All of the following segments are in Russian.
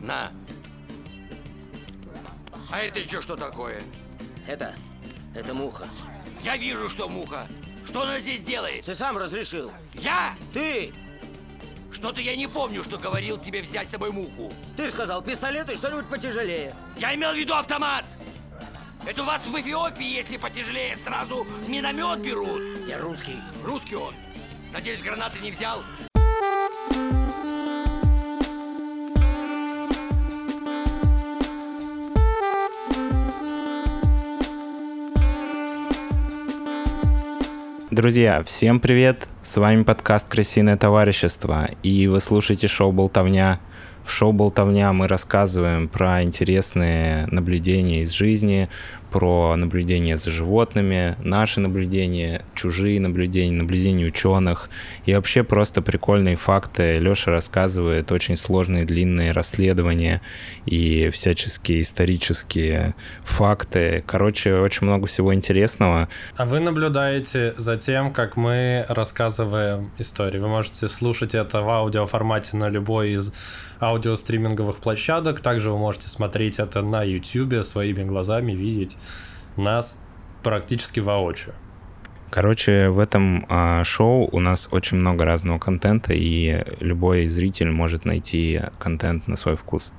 На. А это еще что такое? Это... это муха. Я вижу, что муха. Что она здесь делает? Ты сам разрешил. Я? Ты! Что-то я не помню, что говорил тебе взять с собой муху. Ты сказал пистолет и что-нибудь потяжелее. Я имел в виду автомат. Это у вас в Эфиопии, если потяжелее, сразу миномет берут. Я русский. Русский он. Надеюсь, гранаты не взял? Друзья, всем привет! С вами подкаст «Крысиное товарищество» и вы слушаете шоу «Болтовня». В шоу «Болтовня» мы рассказываем про интересные наблюдения из жизни, про наблюдения за животными, наши наблюдения, чужие наблюдения, наблюдения ученых и вообще просто прикольные факты. Леша рассказывает очень сложные длинные расследования и всяческие исторические факты. Короче, очень много всего интересного. А вы наблюдаете за тем, как мы рассказываем истории. Вы можете слушать это в аудиоформате на любой из аудиостриминговых площадок. Также вы можете смотреть это на YouTube своими глазами, видеть нас практически воочию. Короче, в этом а, шоу у нас очень много разного контента, и любой зритель может найти контент на свой вкус.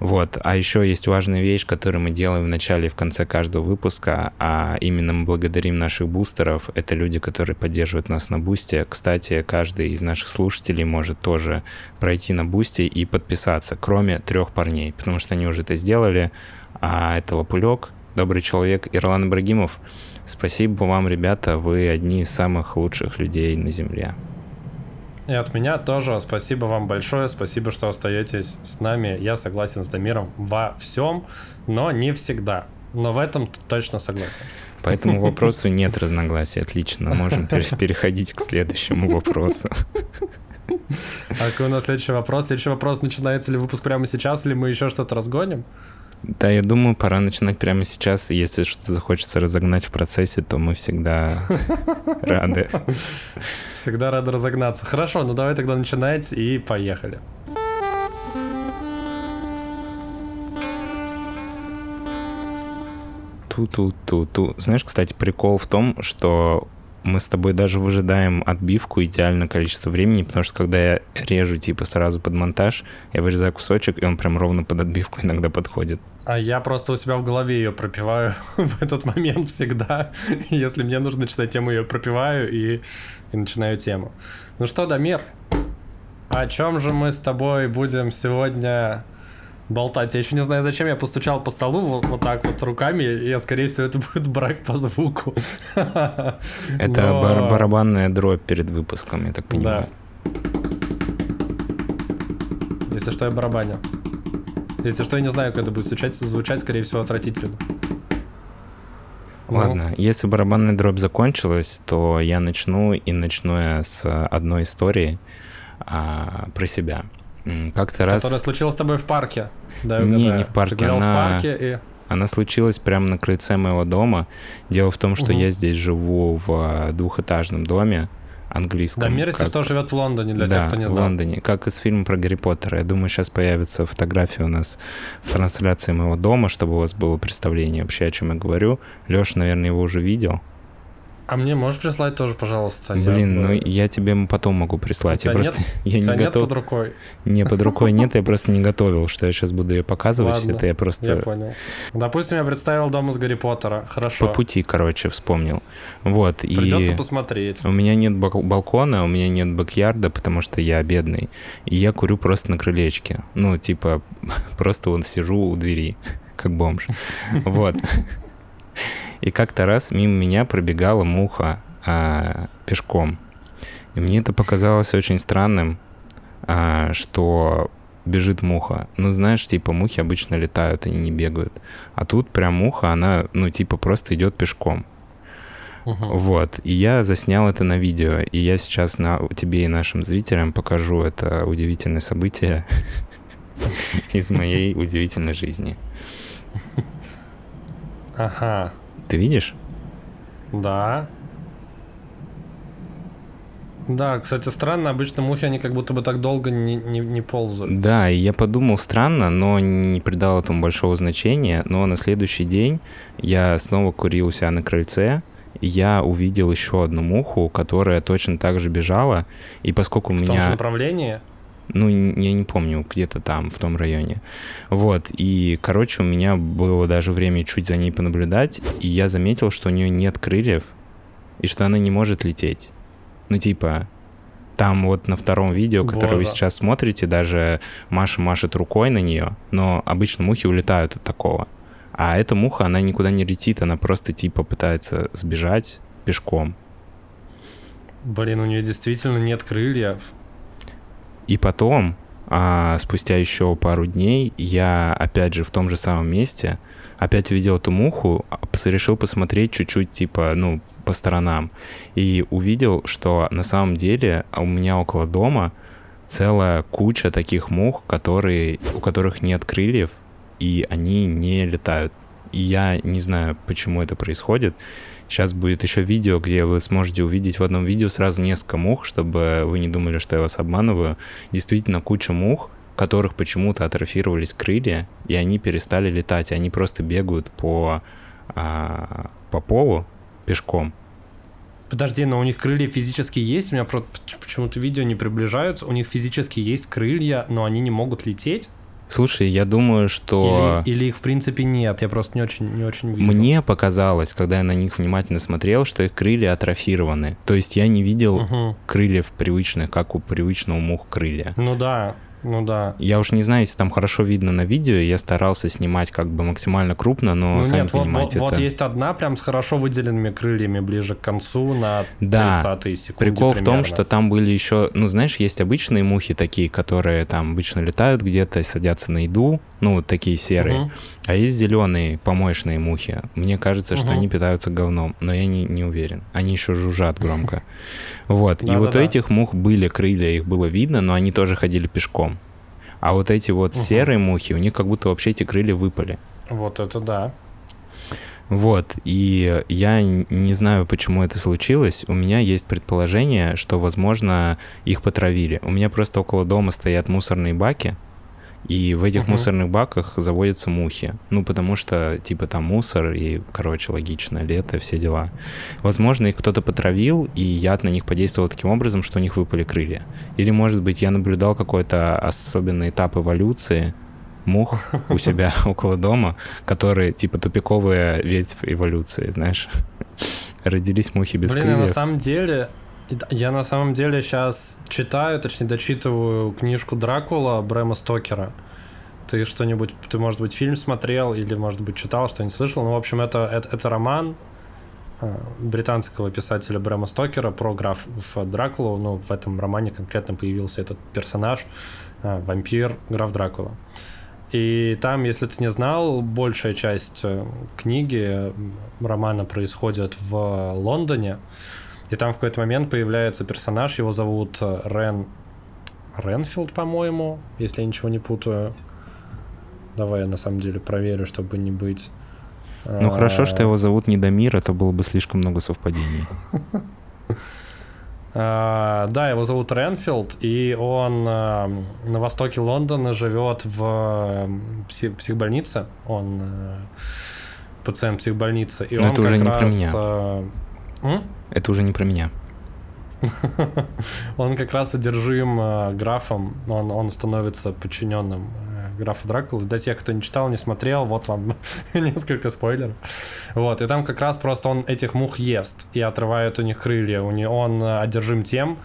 Вот. А еще есть важная вещь, которую мы делаем в начале и в конце каждого выпуска, а именно мы благодарим наших бустеров. Это люди, которые поддерживают нас на бусте. Кстати, каждый из наших слушателей может тоже пройти на бусте и подписаться, кроме трех парней, потому что они уже это сделали. А это Лопулек, добрый человек, Ирлан Ибрагимов. Спасибо вам, ребята, вы одни из самых лучших людей на Земле. И от меня тоже спасибо вам большое, спасибо, что остаетесь с нами. Я согласен с Дамиром во всем, но не всегда. Но в этом точно согласен. По этому вопросу нет разногласий. Отлично, можем переходить к следующему вопросу. А какой у нас следующий вопрос? Следующий вопрос, начинается ли выпуск прямо сейчас, или мы еще что-то разгоним? Да, я думаю, пора начинать прямо сейчас. Если что-то захочется разогнать в процессе, то мы всегда рады. Всегда рады разогнаться. Хорошо, ну давай тогда начинать и поехали. Ту-ту-ту-ту. Знаешь, кстати, прикол в том, что мы с тобой даже выжидаем отбивку идеальное количество времени, потому что когда я режу типа сразу под монтаж, я вырезаю кусочек, и он прям ровно под отбивку иногда подходит. А я просто у себя в голове ее пропиваю в этот момент всегда. Если мне нужно читать тему, ее пропиваю и, и начинаю тему. Ну что, Дамир, о чем же мы с тобой будем сегодня болтать. Я еще не знаю, зачем я постучал по столу вот, вот так вот руками, и, я, скорее всего, это будет брак по звуку. Это Но... бар барабанная дробь перед выпуском, я так понимаю. Да. Если что, я барабаню. Если что, я не знаю, как это будет звучать, звучать скорее всего, отвратительно. Ладно, ну. если барабанная дробь закончилась, то я начну, и начну я с одной истории а, про себя. Как-то раз... Которая случилась с тобой в парке. Да, не, не в парке. Она... в парке и... Она случилась прямо на крыльце моего дома. Дело в том, что угу. я здесь живу в а, двухэтажном доме английском. Да, Миростив как... тоже живет в Лондоне, для да, тех, кто не знал. в Лондоне, как из фильма про Гарри Поттера. Я думаю, сейчас появится фотография у нас в трансляции моего дома, чтобы у вас было представление вообще, о чем я говорю. Леша, наверное, его уже видел. А мне можешь прислать тоже, пожалуйста? Блин, я... ну я тебе потом могу прислать. Я просто нет? я не нет готов. под рукой. Не под рукой нет, я просто не готовил, что я сейчас буду ее показывать. Ладно, это я просто. Я понял. Допустим, я представил дом из Гарри Поттера. Хорошо. По пути, короче, вспомнил. Вот. Придется и посмотреть. У меня нет балкона, у меня нет бэк-ярда, потому что я бедный. И я курю просто на крылечке. Ну, типа, просто вот сижу у двери, как бомж. Вот. И как-то раз мимо меня пробегала муха а, пешком. И мне это показалось очень странным, а, что бежит муха. Ну, знаешь, типа мухи обычно летают, они не бегают. А тут прям муха, она, ну, типа просто идет пешком. Uh-huh. Вот. И я заснял это на видео. И я сейчас на тебе и нашим зрителям покажу это удивительное событие из моей удивительной жизни. Ага. Ты видишь? Да. Да, кстати, странно, обычно мухи, они как будто бы так долго не, не, не ползают. Да, и я подумал странно, но не придал этому большого значения. Но на следующий день я снова курил у себя на крыльце, и я увидел еще одну муху, которая точно так же бежала. И поскольку у В том же меня... направлении. Ну, я не помню, где-то там, в том районе. Вот, и, короче, у меня было даже время чуть за ней понаблюдать, и я заметил, что у нее нет крыльев, и что она не может лететь. Ну, типа, там вот на втором видео, которое вы сейчас смотрите, даже Маша машет рукой на нее, но обычно мухи улетают от такого. А эта муха, она никуда не летит, она просто, типа, пытается сбежать пешком. Блин, у нее действительно нет крыльев. И потом, а, спустя еще пару дней, я опять же в том же самом месте опять увидел эту муху, а, решил посмотреть чуть-чуть, типа, ну, по сторонам. И увидел, что на самом деле у меня около дома целая куча таких мух, которые, у которых нет крыльев, и они не летают. И я не знаю, почему это происходит. Сейчас будет еще видео, где вы сможете увидеть в одном видео сразу несколько мух, чтобы вы не думали, что я вас обманываю. Действительно, куча мух, которых почему-то атрофировались крылья, и они перестали летать. Они просто бегают по, а, по полу пешком. Подожди, но у них крылья физически есть? У меня просто почему-то видео не приближаются. У них физически есть крылья, но они не могут лететь? Слушай, я думаю, что... Или, или их в принципе нет? Я просто не очень, не очень вижу. Мне показалось, когда я на них внимательно смотрел, что их крылья атрофированы. То есть я не видел Мгм. крыльев привычных, как у привычного мух крылья. Ну да, ну да. Я уж не знаю, если там хорошо видно на видео, я старался снимать как бы максимально крупно, но ну сами нет, вот, вот, понимаете, вот это... есть одна прям с хорошо выделенными крыльями ближе к концу на Да, 30 секунды Прикол в том, примерно. что там были еще, ну, знаешь, есть обычные мухи такие, которые там обычно летают где-то и садятся на еду, ну, вот такие серые. Мгм. А есть зеленые помоечные мухи. Мне кажется, что Мгм. они питаются говном, но я не, не уверен. Они еще жужжат громко. Вот. И вот у этих мух были крылья, их было видно, но они тоже ходили пешком. А вот эти вот серые мухи, у них как будто вообще эти крылья выпали. Вот это да. Вот, и я не знаю, почему это случилось. У меня есть предположение, что, возможно, их потравили. У меня просто около дома стоят мусорные баки, и в этих Мгм. мусорных баках заводятся мухи. Ну, потому что, типа, там мусор, и, короче, логично, лето, все дела. Возможно, их кто-то потравил, и яд на них подействовал таким образом, что у них выпали крылья. Или, может быть, я наблюдал какой-то особенный этап эволюции мух у себя около дома, которые, типа, тупиковая ветвь эволюции, знаешь. Родились мухи без Блин, я на крыльев. самом деле... Я на самом деле сейчас читаю, точнее дочитываю книжку Дракула Брэма Стокера. Ты что-нибудь, ты, может быть, фильм смотрел или, может быть, читал, что-нибудь слышал. Ну, в общем, это, это, это роман э, британского писателя Брэма Стокера про граф Дракулу. Ну, в этом романе конкретно появился этот персонаж, э, вампир, граф Дракула. И там, если ты не знал, большая часть э, книги, романа происходит в Лондоне. И там в какой-то момент появляется персонаж, его зовут э, Рен... Ренфилд, по-моему, если я ничего не путаю. Давай я на самом деле проверю, чтобы не быть... Ну, хорошо, что э, его зовут Недомир, это было бы слишком много совпадений. А, Да, его зовут Ренфилд, и он на востоке Лондона живет в пси- психбольнице. Он пациент психбольницы. И он это уже как не про раз, меня. Это уже не про меня. Он как раз одержим э, графом, он, он становится подчиненным э, графа Дракулы. Для тех, кто не читал, не смотрел, вот вам несколько спойлеров. Вот, и там как раз просто он этих мух ест и отрывает у них крылья. У него, он одержим тем,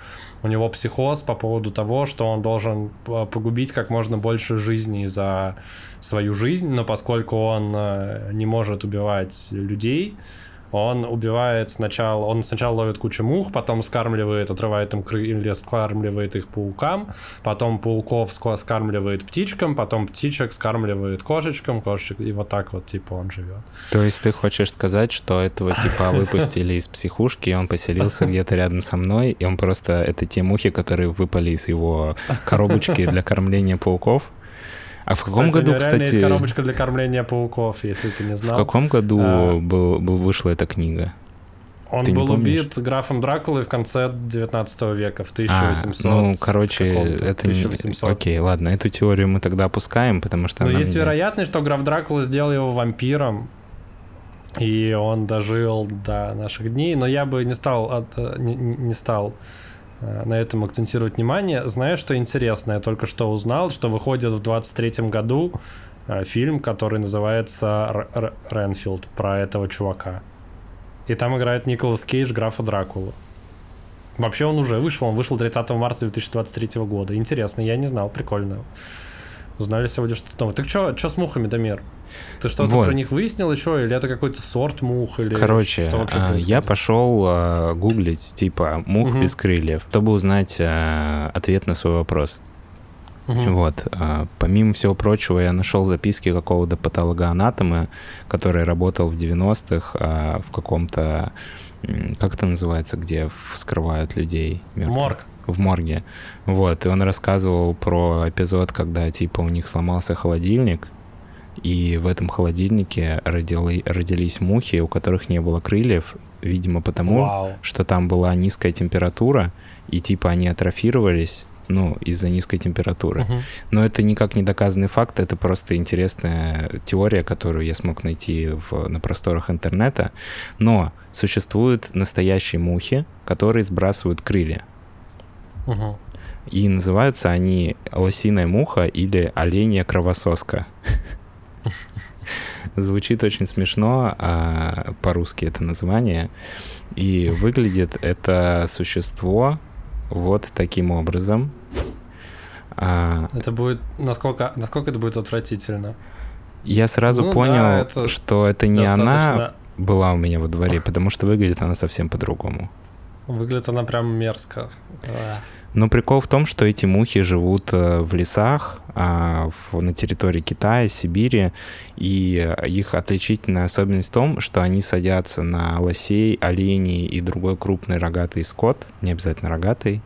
у него психоз по поводу того, что он должен э, погубить как можно больше жизней за свою жизнь, но поскольку он не может убивать людей, он убивает сначала, он сначала ловит кучу мух, потом скармливает, отрывает им крылья, скармливает их паукам, потом пауков ска- скармливает птичкам, потом птичек скармливает кошечкам, кошечек, и вот так вот, типа, он живет. То есть ты хочешь сказать, что этого типа выпустили из психушки, и он поселился где-то рядом со мной, и он просто... Это те мухи, которые выпали из его коробочки для кормления пауков? А в каком Кстати, году, реально есть кстати... коробочка для кормления пауков, если ты не В знал. каком году А. был, был- вышла эта книга? Он Ты не был убит графом Дракулой в конце 19 века, в 1800. А, ну, короче, это не... 1800. Окей, ладно, эту теорию мы тогда опускаем, потому что Но есть мне- вероятность, что граф Дракула сделал его вампиром, и он дожил до наших дней, но я бы не стал, от- э, не, не- не стал на этом акцентировать внимание. Знаешь, что интересно? Я только что узнал, что выходит в 23-м году э, фильм, который называется «Ренфилд», про этого чувака. И там играет Николас Кейдж, графа Дракулу. Вообще он уже вышел, он вышел 30 марта 2023 года. Интересно, я не знал, прикольно. Узнали сегодня что-то новое. Так что, что с мухами, Дамир? Ты что-то Вот. про них выяснил еще? Или это какой-то сорт мух? Или Короче, что а, я пошел а, гуглить, типа, мух Мгм. без крыльев, чтобы узнать а, ответ на свой вопрос. Мгм. Вот. а, Помимо всего прочего, я нашел записки какого-то патологоанатома, который работал в 90-х а, в каком-то... Как это называется, где вскрывают людей? мертвых? Морг. в морге. Вот, и он рассказывал про эпизод, когда, типа, у них сломался холодильник, и в этом холодильнике родили, родились мухи, у которых не было крыльев, видимо, потому, Вау. что там была низкая температура, и, типа, они атрофировались, ну, из-за низкой температуры. Мгм. Но это никак не доказанный факт, это просто интересная теория, которую я смог найти в, на просторах интернета. Но существуют настоящие мухи, которые сбрасывают крылья. Мгм. И называются они лосиная муха или оленья кровососка. Звучит очень смешно, а по-русски это название. И выглядит это существо вот таким образом. А, Это будет... Насколько, насколько это будет отвратительно? я сразу Ну да, понял, это что это не она Достаточно- была у меня во дворе, потому что выглядит она совсем по-другому. Выглядит она прям мерзко. Но прикол в том, что эти мухи живут э, в лесах а, на территории Китая, Сибири, и их отличительная особенность в том, что они садятся на лосей, оленей и другой крупный рогатый скот, не обязательно рогатый,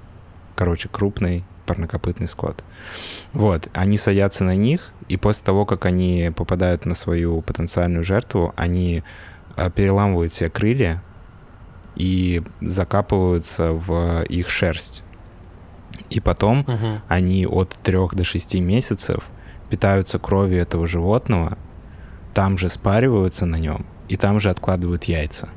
короче, крупный парнокопытный скот. Вот, они садятся на них, и после того, как они попадают на свою потенциальную жертву, они э, переламывают себе крылья и закапываются в их шерсть. И потом Мгм. они от 3 до 6 месяцев питаются кровью этого животного, там же спариваются на нем и там же откладывают яйца.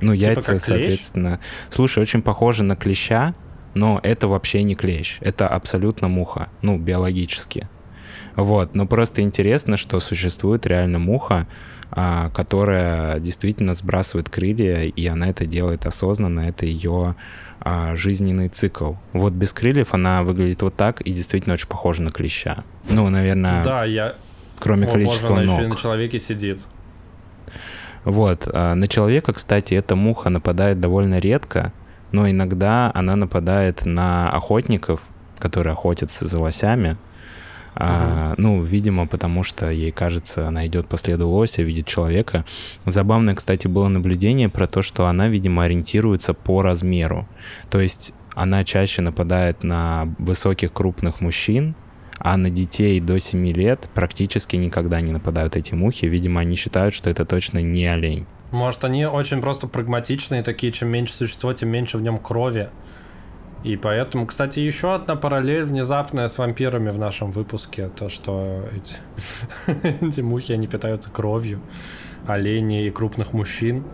Ну, Типа яйца, соответственно... Слушай, очень похоже на клеща, но это вообще не клещ. Это абсолютно муха, ну, биологически. Вот, но просто интересно, что существует реально муха, а, которая действительно сбрасывает крылья, и она это делает осознанно, это ее а, жизненный цикл. Вот без крыльев она выглядит вот так и действительно очень похожа на клеща. Ну, наверное, Да, я... кроме О, боже, количества она ног. еще и на человеке сидит. Вот. а, На человека, кстати, эта муха нападает довольно редко, но иногда она нападает на охотников, которые охотятся за лосями. А, ну, видимо, потому что ей кажется, она идет по следу лося, видит человека. Забавное, кстати, было наблюдение про то, что она, видимо, ориентируется по размеру. То есть она чаще нападает на высоких крупных мужчин, а на детей до 7 лет практически никогда не нападают эти мухи. Видимо, они считают, что это точно не олень. Может, они очень просто прагматичные такие, чем меньше существо, тем меньше в нем крови. И поэтому, кстати, еще одна параллель внезапная с вампирами в нашем выпуске. То, что эти, эти мухи, они питаются кровью оленей и крупных мужчин.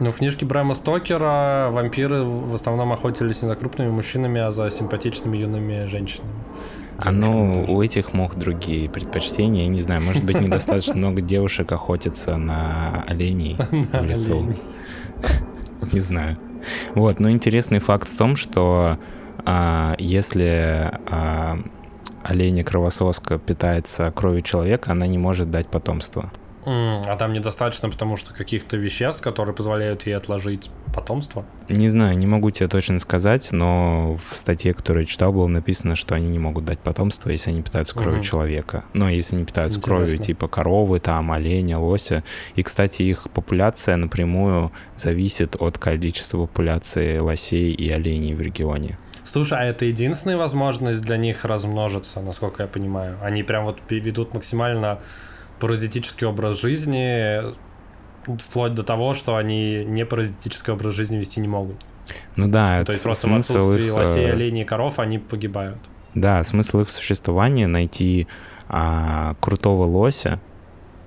Ну, в книжке Брэма Стокера вампиры в основном охотились не за крупными мужчинами, а за симпатичными юными женщинами. А ну, у этих мух другие предпочтения. Я не знаю, может быть, недостаточно много девушек охотятся на оленей в лесу. Не знаю. Вот, но интересный факт в том, что а, если а, оленя кровососка питается кровью человека, она не может дать потомство. А там недостаточно, потому что каких-то веществ, которые позволяют ей отложить потомство. Не знаю, не могу тебе точно сказать, но в статье, которую я читал, было написано, что они не могут дать потомство, если они питаются кровью Мгм. человека. Но если они питаются кровью Интересно. типа коровы, там, оленя, лося. И, кстати, их популяция напрямую зависит от количества популяции лосей и оленей в регионе. Слушай, а это единственная возможность для них размножиться, насколько я понимаю? Они прям вот ведут максимально паразитический образ жизни, вплоть до того, что они не паразитический образ жизни вести не могут. Ну да, То это есть просто в отсутствии их, лосей, э, оленей и коров они погибают. Да, смысл их существования найти а, крутого лося,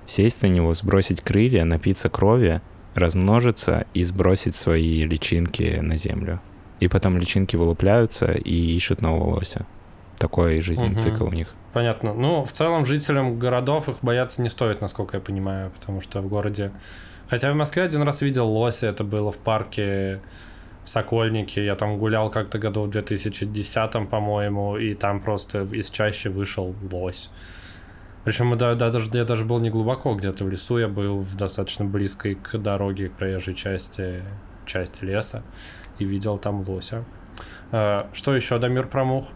сесть на него, сбросить крылья, напиться крови, размножиться и сбросить свои личинки на землю. И потом личинки вылупляются и ищут нового лося. Такой жизненный Мгм. цикл у них. Понятно. Ну, в целом жителям городов их бояться не стоит, насколько я понимаю, потому что в городе... Хотя в Москве один раз видел лося, это было в парке Сокольники, я там гулял как-то году в 2010, по-моему, и там просто из чаще вышел лось. Причем да, да, даже, я даже был не глубоко где-то в лесу, я был в достаточно близкой к дороге, к проезжей части, части леса, и видел там лося. Э, Что еще, Дамир, про мух?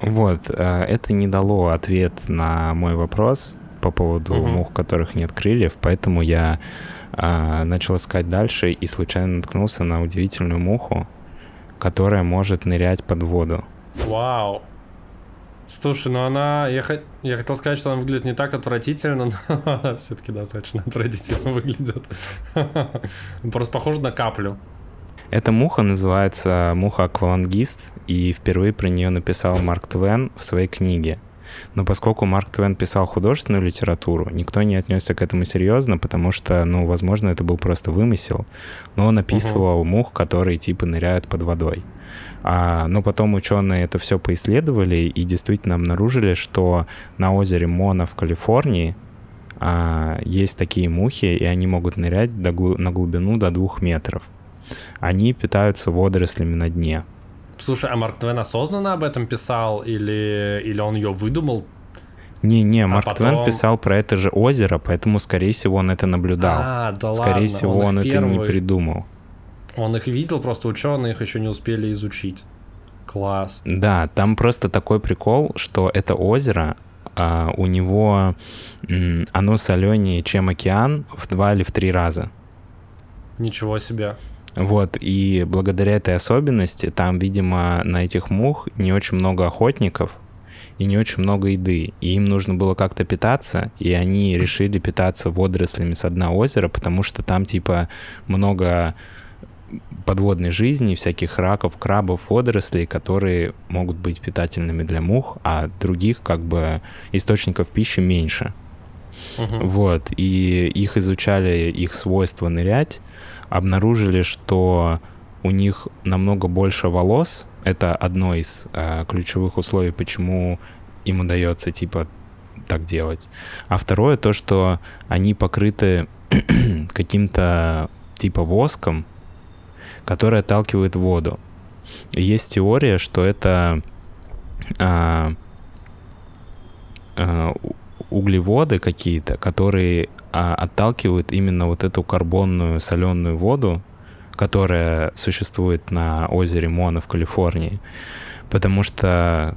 Вот, э, это не дало ответ на мой вопрос по поводу Мгм. мух, которых нет крыльев, поэтому я а, начал искать дальше и случайно наткнулся на удивительную муху, которая может нырять под воду. Вау. Слушай, ну она... Я, хот- я хотел сказать, что она выглядит не так отвратительно, но она все-таки достаточно отвратительно выглядит. Просто похоже на каплю. Эта муха называется муха-аквалангист, и впервые про нее написал Марк Твен в своей книге. Но поскольку Марк Твен писал художественную литературу, никто не отнесся к этому серьезно, потому что, ну, возможно, это был просто вымысел. Но он описывал мух, которые типа ныряют под водой. А, но потом ученые это все поисследовали и действительно обнаружили, что на озере Мона в Калифорнии а, есть такие мухи, и они могут нырять до на глубину до двух метров. Они питаются водорослями на дне. Слушай, а Марк Твен осознанно об этом писал или, или он ее выдумал? Не-не, Марк А потом- Твен писал про это же озеро, поэтому, скорее всего, он это наблюдал. А, да скорее ладно, всего, он, он, это не первый- придумал. Он их видел, просто ученые их еще не успели изучить. Класс. Да, там просто такой прикол, что это озеро, а, у него оно соленее, чем океан в два или в три раза. Ничего себе. Вот, и благодаря этой особенности там, видимо, на этих мух не очень много охотников и не очень много еды. И им нужно было как-то питаться, и они решили питаться водорослями с дна озера, потому что там, типа, много подводной жизни, всяких раков, крабов, водорослей, которые могут быть питательными для мух, а других, как бы, источников пищи меньше. Мгм. Вот, и их изучали, их свойства нырять, обнаружили, что у них намного больше волос. Это одно из э, ключевых условий, почему им удается, типа, так делать. А второе то, что они покрыты каким-то, типа, воском, который отталкивает воду. Есть теория, что это а, а, углеводы какие-то, которые а, отталкивают именно вот эту карбонную соленую воду, которая существует на озере Мона в Калифорнии. Потому что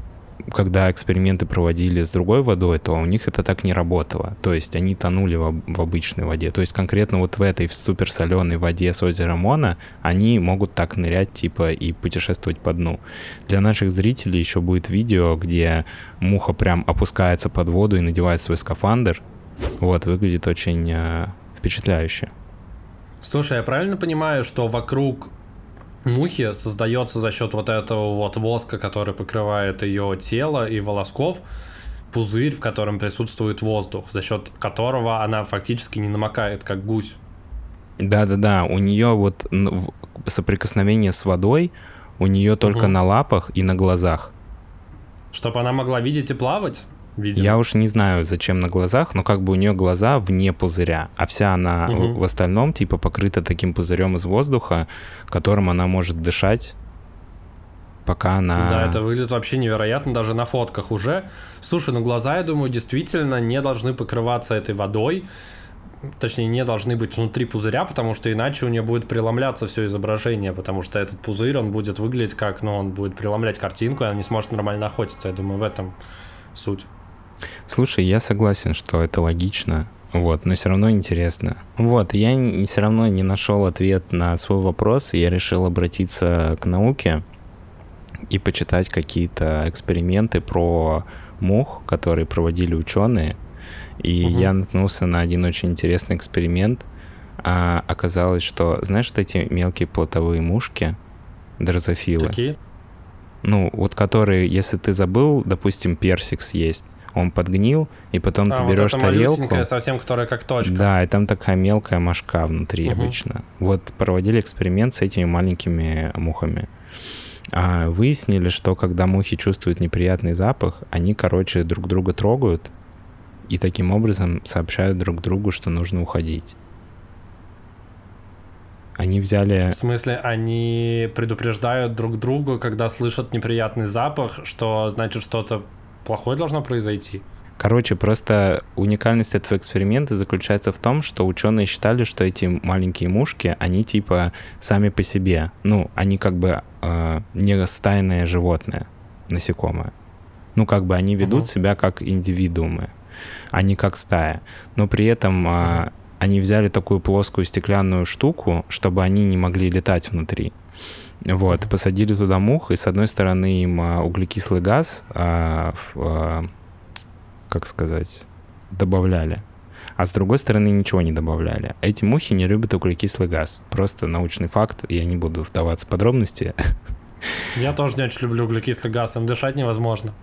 когда эксперименты проводили с другой водой, то у них это так не работало. То есть они тонули в, в обычной воде. То есть конкретно вот в этой в суперсоленой воде с озера Мона они могут так нырять типа и путешествовать по дну. Для наших зрителей еще будет видео, где муха прям опускается под воду и надевает свой скафандр. Вот, выглядит очень э, впечатляюще. Слушай, я правильно понимаю, что вокруг мухи создается за счет вот этого вот воска, который покрывает ее тело и волосков, пузырь, в котором присутствует воздух, за счет которого она фактически не намокает, как гусь. Да-да-да, у нее вот соприкосновение с водой у нее только Мгм. на лапах и на глазах. Чтобы она могла видеть и плавать, видимо. Я уж не знаю, зачем на глазах, но как бы у нее глаза вне пузыря, а вся она в- Мгм. в остальном типа покрыта таким пузырем из воздуха, которым она может дышать, пока она... Да, это выглядит вообще невероятно, даже на фотках уже. Слушай, ну глаза, я думаю, действительно не должны покрываться этой водой. Точнее, не должны быть внутри пузыря, потому что иначе у нее будет преломляться все изображение, потому что этот пузырь, он будет выглядеть как, ну, он будет преломлять картинку, и она не сможет нормально охотиться. Я думаю, в этом суть. Слушай, я согласен, что это логично, вот, но все равно интересно. Вот, я не, все равно не нашел ответ на свой вопрос, и я решил обратиться к науке и почитать какие-то эксперименты про мух, которые проводили ученые. И Мгм. я наткнулся на один очень интересный эксперимент. А, оказалось, что, знаешь, вот эти мелкие плотовые мушки, дрозофилы, Какие? ну, вот которые, если ты забыл, допустим, персик съесть, он подгнил, и потом А, ты вот берешь эта тарелку. совсем, которая как точка. Да, и там такая мелкая мошка внутри Мгм. обычно. Вот проводили эксперимент с этими маленькими мухами. А, выяснили, что когда мухи чувствуют неприятный запах, они, короче, друг друга трогают и таким образом сообщают друг другу, что нужно уходить. Они взяли... В смысле, они предупреждают друг друга, когда слышат неприятный запах, что значит что-то плохое должно произойти. Короче, просто уникальность этого эксперимента заключается в том, что ученые считали, что эти маленькие мушки, они типа сами по себе. Ну, они как бы э, не стайное животное, насекомое. Ну, как бы они ведут Мгм. себя как индивидуумы, а не как стая. Но при этом э, они взяли такую плоскую стеклянную штуку, чтобы они не могли летать внутри. Вот, посадили туда мух, и с одной стороны им а, углекислый газ, а, а, как сказать, добавляли, а с другой стороны ничего не добавляли. Эти мухи не любят углекислый газ. Просто научный факт, я не буду вдаваться в подробности. Я тоже не очень люблю углекислый газ, им дышать невозможно.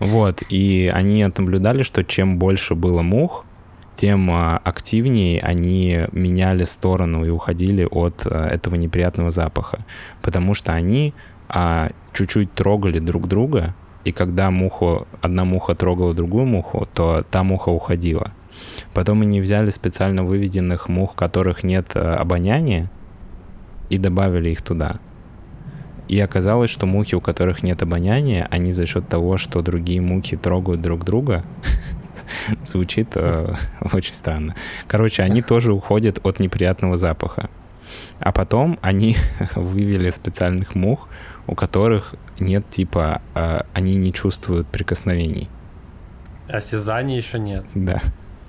Вот, и они наблюдали, что чем больше было мух, тем а, активнее они меняли сторону и уходили от а, этого неприятного запаха. Потому что они а, чуть-чуть трогали друг друга, и когда муху, одна муха трогала другую муху, то та муха уходила. Потом они взяли специально выведенных мух, которых нет обоняния, и добавили их туда. И оказалось, что мухи, у которых нет обоняния, они за счет того, что другие мухи трогают друг друга, звучит э, очень странно. Короче, они тоже уходят от неприятного запаха. А потом они вывели специальных мух, у которых нет типа, э, они не чувствуют прикосновений. Осязания еще нет. Да.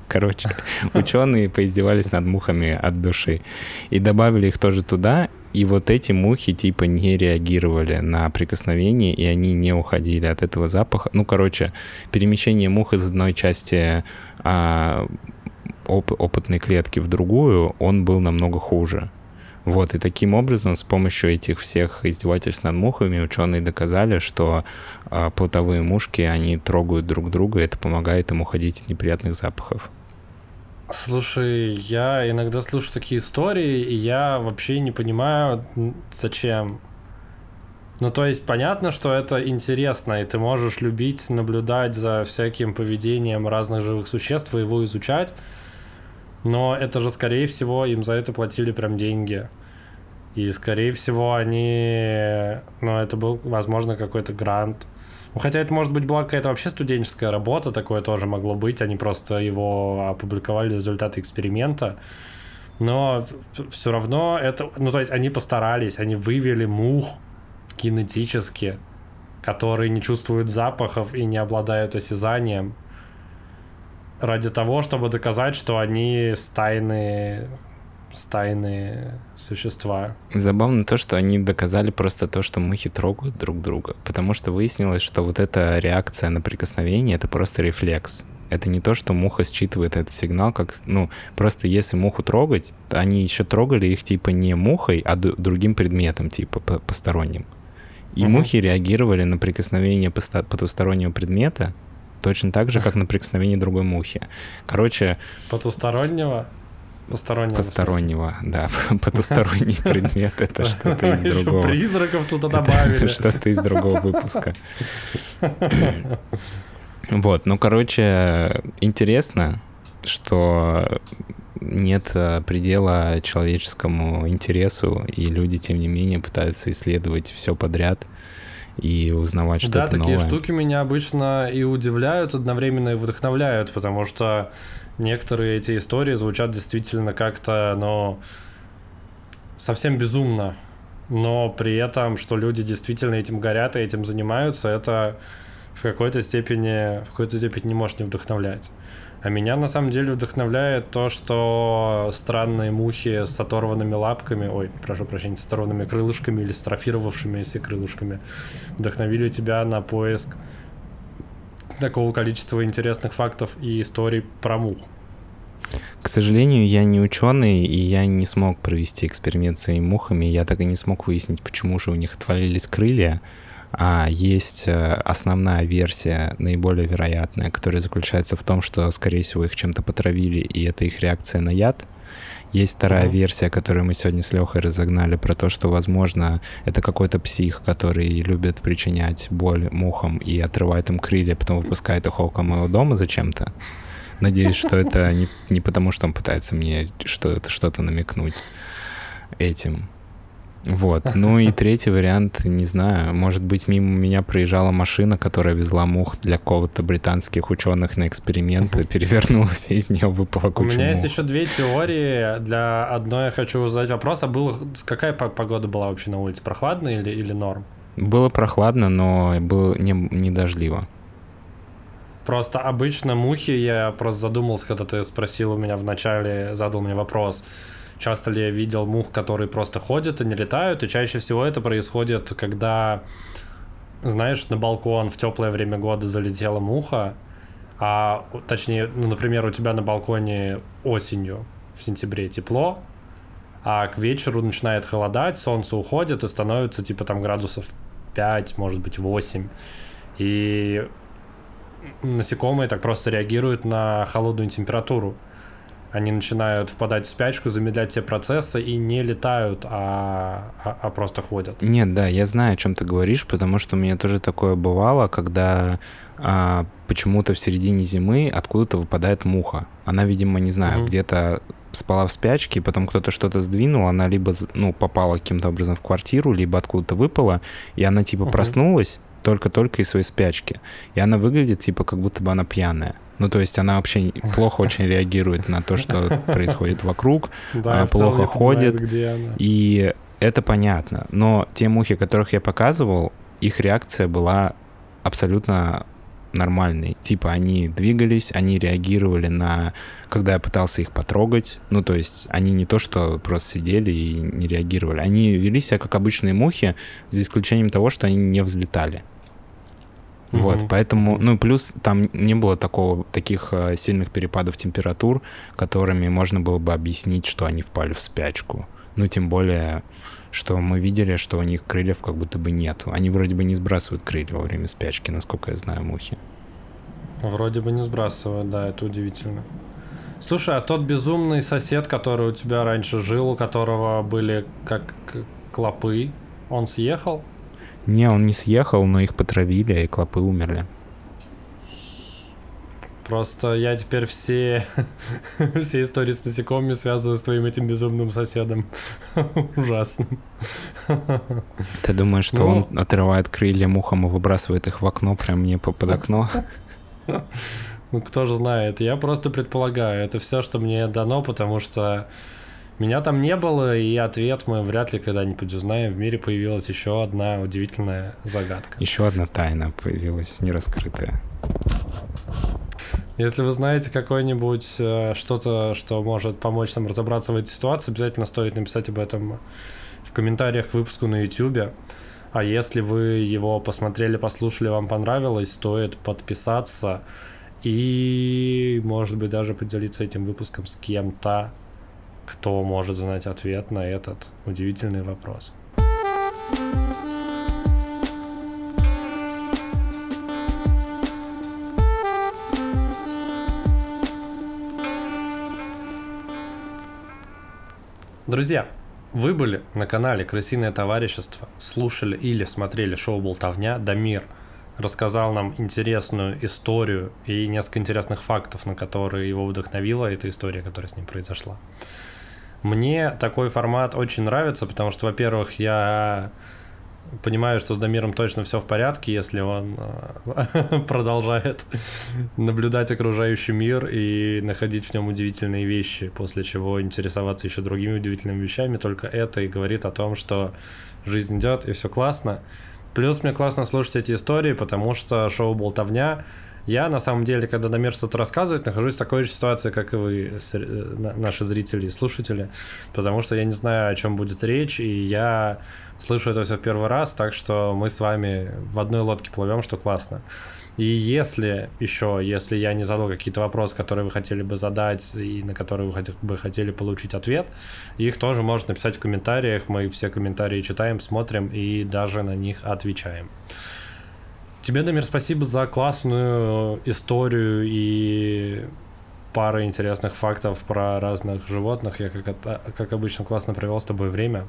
Короче, ученые поиздевались над мухами от души и добавили их тоже туда, и вот эти мухи типа не реагировали на прикосновение, и они не уходили от этого запаха. Ну, короче, перемещение мух из одной части а, оп- опытной клетки в другую, он был намного хуже. Вот, и таким образом, с помощью этих всех издевательств над мухами, ученые доказали, что а, плотовые мушки, они трогают друг друга, и это помогает им уходить от неприятных запахов. Слушай, я иногда слушаю такие истории, и я вообще не понимаю, зачем. Ну, то есть, понятно, что это интересно, и ты можешь любить наблюдать за всяким поведением разных живых существ и его изучать, но это же, скорее всего, им за это платили прям деньги. И, скорее всего, они... Ну, это был, возможно, какой-то грант. Ну, хотя это, может быть, была какая-то вообще студенческая работа, такое тоже могло быть. Они просто его опубликовали результаты эксперимента. Но все равно это... Ну, то есть они постарались, они вывели мух генетически, которые не чувствуют запахов и не обладают осязанием, ради того, чтобы доказать, что они стайные стайные существа. Забавно то, что они доказали просто то, что мухи трогают друг друга. Потому что выяснилось, что вот эта реакция на прикосновение — это просто рефлекс. Это не то, что муха считывает этот сигнал, как, ну, просто если муху трогать, то они еще трогали их типа не мухой, а другим предметом, типа по- посторонним. И Мгм. мухи реагировали на прикосновение потустороннего предмета точно так же, как на прикосновение другой мухи. Короче, Потустороннего? Постороннего. постороннего, да, потусторонний предмет — это что-то из другого. призраков туда добавили. Что-то из другого выпуска. Вот, ну, короче, интересно, что нет э, предела человеческому интересу, и люди, тем не менее, пытаются исследовать все подряд и узнавать Да, что-то такие новое. штуки меня обычно и удивляют, одновременно и вдохновляют, потому что некоторые эти истории звучат действительно как-то, ну, совсем безумно. Но при этом, что люди действительно этим горят и этим занимаются, это в какой-то степени, в какой-то степени не может не вдохновлять. А меня на самом деле вдохновляет то, что странные мухи с оторванными лапками, ой, прошу прощения, с оторванными крылышками или с трофировавшимися крылышками вдохновили тебя на поиск такого количества интересных фактов и историй про мух. К сожалению, я не ученый, и я не смог провести эксперимент с своими мухами. Я так и не смог выяснить, почему же у них отвалились крылья. А есть э, основная версия, наиболее вероятная, которая заключается в том, что, скорее всего, их чем-то потравили, и это их реакция на яд. Есть вторая uh-huh. версия, которую мы сегодня с Лехой разогнали, про то, что, возможно, это какой-то псих, который любит причинять боль мухам и отрывает им крылья, потом выпускает их около моего дома зачем-то. Надеюсь, что это не, не потому, что он пытается мне что-то, что-то намекнуть этим. Вот. Ну и третий вариант, не знаю, может быть, мимо меня проезжала машина, которая везла мух для какого-то британских ученых на эксперименты, перевернулась, и из нее выпала куча У меня мух. есть еще две теории. Для одной я хочу задать вопрос. А был, какая погода была вообще на улице? Прохладная или, или норм? Было прохладно, но было не, не дождливо. Просто обычно мухи, я просто задумался, когда ты спросил у меня в начале, задал мне вопрос, часто ли я видел мух, которые просто ходят и не летают, и чаще всего это происходит, когда, знаешь, на балкон в теплое время года залетела муха, а точнее, ну, например, у тебя на балконе осенью в сентябре тепло, а к вечеру начинает холодать, солнце уходит и становится типа там градусов 5, может быть 8. И насекомые так просто реагируют на холодную температуру. Они начинают впадать в спячку, замедлять все процессы и не летают, а, а, а просто ходят. Нет, да, я знаю, о чем ты говоришь, потому что у меня тоже такое бывало, когда а, почему-то в середине зимы откуда-то выпадает муха. Она, видимо, не знаю, угу. где-то спала в спячке, потом кто-то что-то сдвинул, она либо ну, попала каким-то образом в квартиру, либо откуда-то выпала, и она типа угу. проснулась, только-только из своей спячки. И она выглядит, типа, как будто бы она пьяная. Ну, то есть она вообще плохо очень реагирует на то, что происходит вокруг, она плохо ходит. И это понятно. Но те мухи, которых я показывал, их реакция была абсолютно нормальной. Типа они двигались, они реагировали на... Когда я пытался их потрогать, ну, то есть они не то, что просто сидели и не реагировали. Они вели себя как обычные мухи, за исключением того, что они не взлетали. Mm-hmm. Вот, поэтому, ну, плюс там не было такого, таких э, сильных перепадов температур, которыми можно было бы объяснить, что они впали в спячку. Ну, тем более, что мы видели, что у них крыльев как будто бы нету. Они вроде бы не сбрасывают крылья во время спячки, насколько я знаю, мухи. Вроде бы не сбрасывают, да, это удивительно. Слушай, а тот безумный сосед, который у тебя раньше жил, у которого были как клопы, он съехал? Не, он не съехал, но их потравили, и клопы умерли. Просто я теперь все, все истории с насекомыми связываю с твоим этим безумным соседом. Ужасно. Ты думаешь, что ну... он отрывает крылья мухам и выбрасывает их в окно, прям мне под окно? Ну, кто же знает. Я просто предполагаю. Это все, что мне дано, потому что меня там не было, и ответ мы вряд ли когда-нибудь узнаем. В мире появилась еще одна удивительная загадка. Еще одна тайна появилась, нераскрытая. Если вы знаете какое-нибудь э, что-то, что может помочь нам разобраться в этой ситуации, обязательно стоит написать об этом в комментариях к выпуску на YouTube. А если вы его посмотрели, послушали, вам понравилось, стоит подписаться и, может быть, даже поделиться этим выпуском с кем-то, кто может знать ответ на этот удивительный вопрос. Друзья, вы были на канале Крысиное товарищество, слушали или смотрели шоу «Болтовня». Дамир рассказал нам интересную историю и несколько интересных фактов, на которые его вдохновила эта история, которая с ним произошла. Мне такой формат очень нравится, потому что, во-первых, я понимаю, что с Дамиром точно все в порядке, если он э, продолжает наблюдать окружающий мир и находить в нем удивительные вещи, после чего интересоваться еще другими удивительными вещами. Только это и говорит о том, что жизнь идет и все классно. Плюс мне классно слушать эти истории, потому что шоу «Болтовня» Я, на самом деле, когда Дамир что-то рассказывает, нахожусь в такой же ситуации, как и вы, э, наши зрители и слушатели, потому что я не знаю, о чем будет речь, и я слышу это все в первый раз, так что мы с вами в одной лодке плывем, что классно. И если еще, если я не задал какие-то вопросы, которые вы хотели бы задать и на которые вы бы хотели получить ответ, их тоже можно написать в комментариях. Мы все комментарии читаем, смотрим и даже на них отвечаем. Тебе, Дамир, спасибо за классную историю и пара интересных фактов про разных животных. Я, как, как обычно, классно провел с тобой время.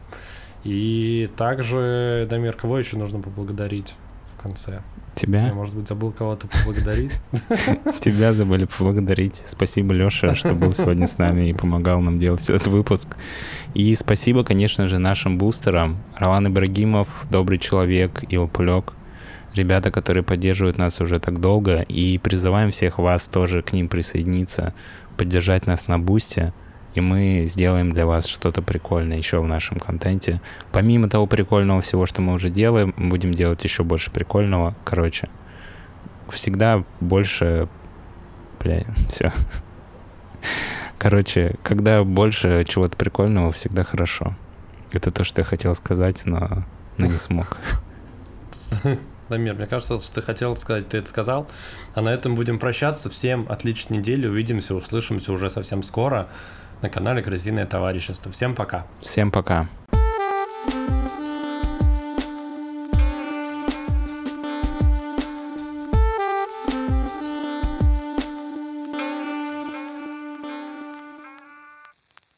И также, Дамир, кого еще нужно поблагодарить в конце? Тебя? Я, может быть, забыл кого-то поблагодарить. Тебя забыли поблагодарить. Спасибо, Леша, что был сегодня с нами и помогал нам делать этот выпуск. И спасибо, конечно же, нашим бустерам. Ролан Ибрагимов, Добрый Человек, Илпулек. Ребята, которые поддерживают нас уже так долго. И призываем всех вас тоже к ним присоединиться, поддержать нас на бусте и мы сделаем для вас что-то прикольное еще в нашем контенте. Помимо того прикольного всего, что мы уже делаем, будем делать еще больше прикольного. Короче, всегда больше... Бля, все. Короче, когда больше чего-то прикольного, всегда хорошо. Это то, что я хотел сказать, но, но не смог. Дамир, мне кажется, что ты хотел сказать, ты это сказал. А на этом будем прощаться. Всем отличной недели. Увидимся, услышимся уже совсем скоро на канале Красивое товарищество. Всем пока. Всем пока.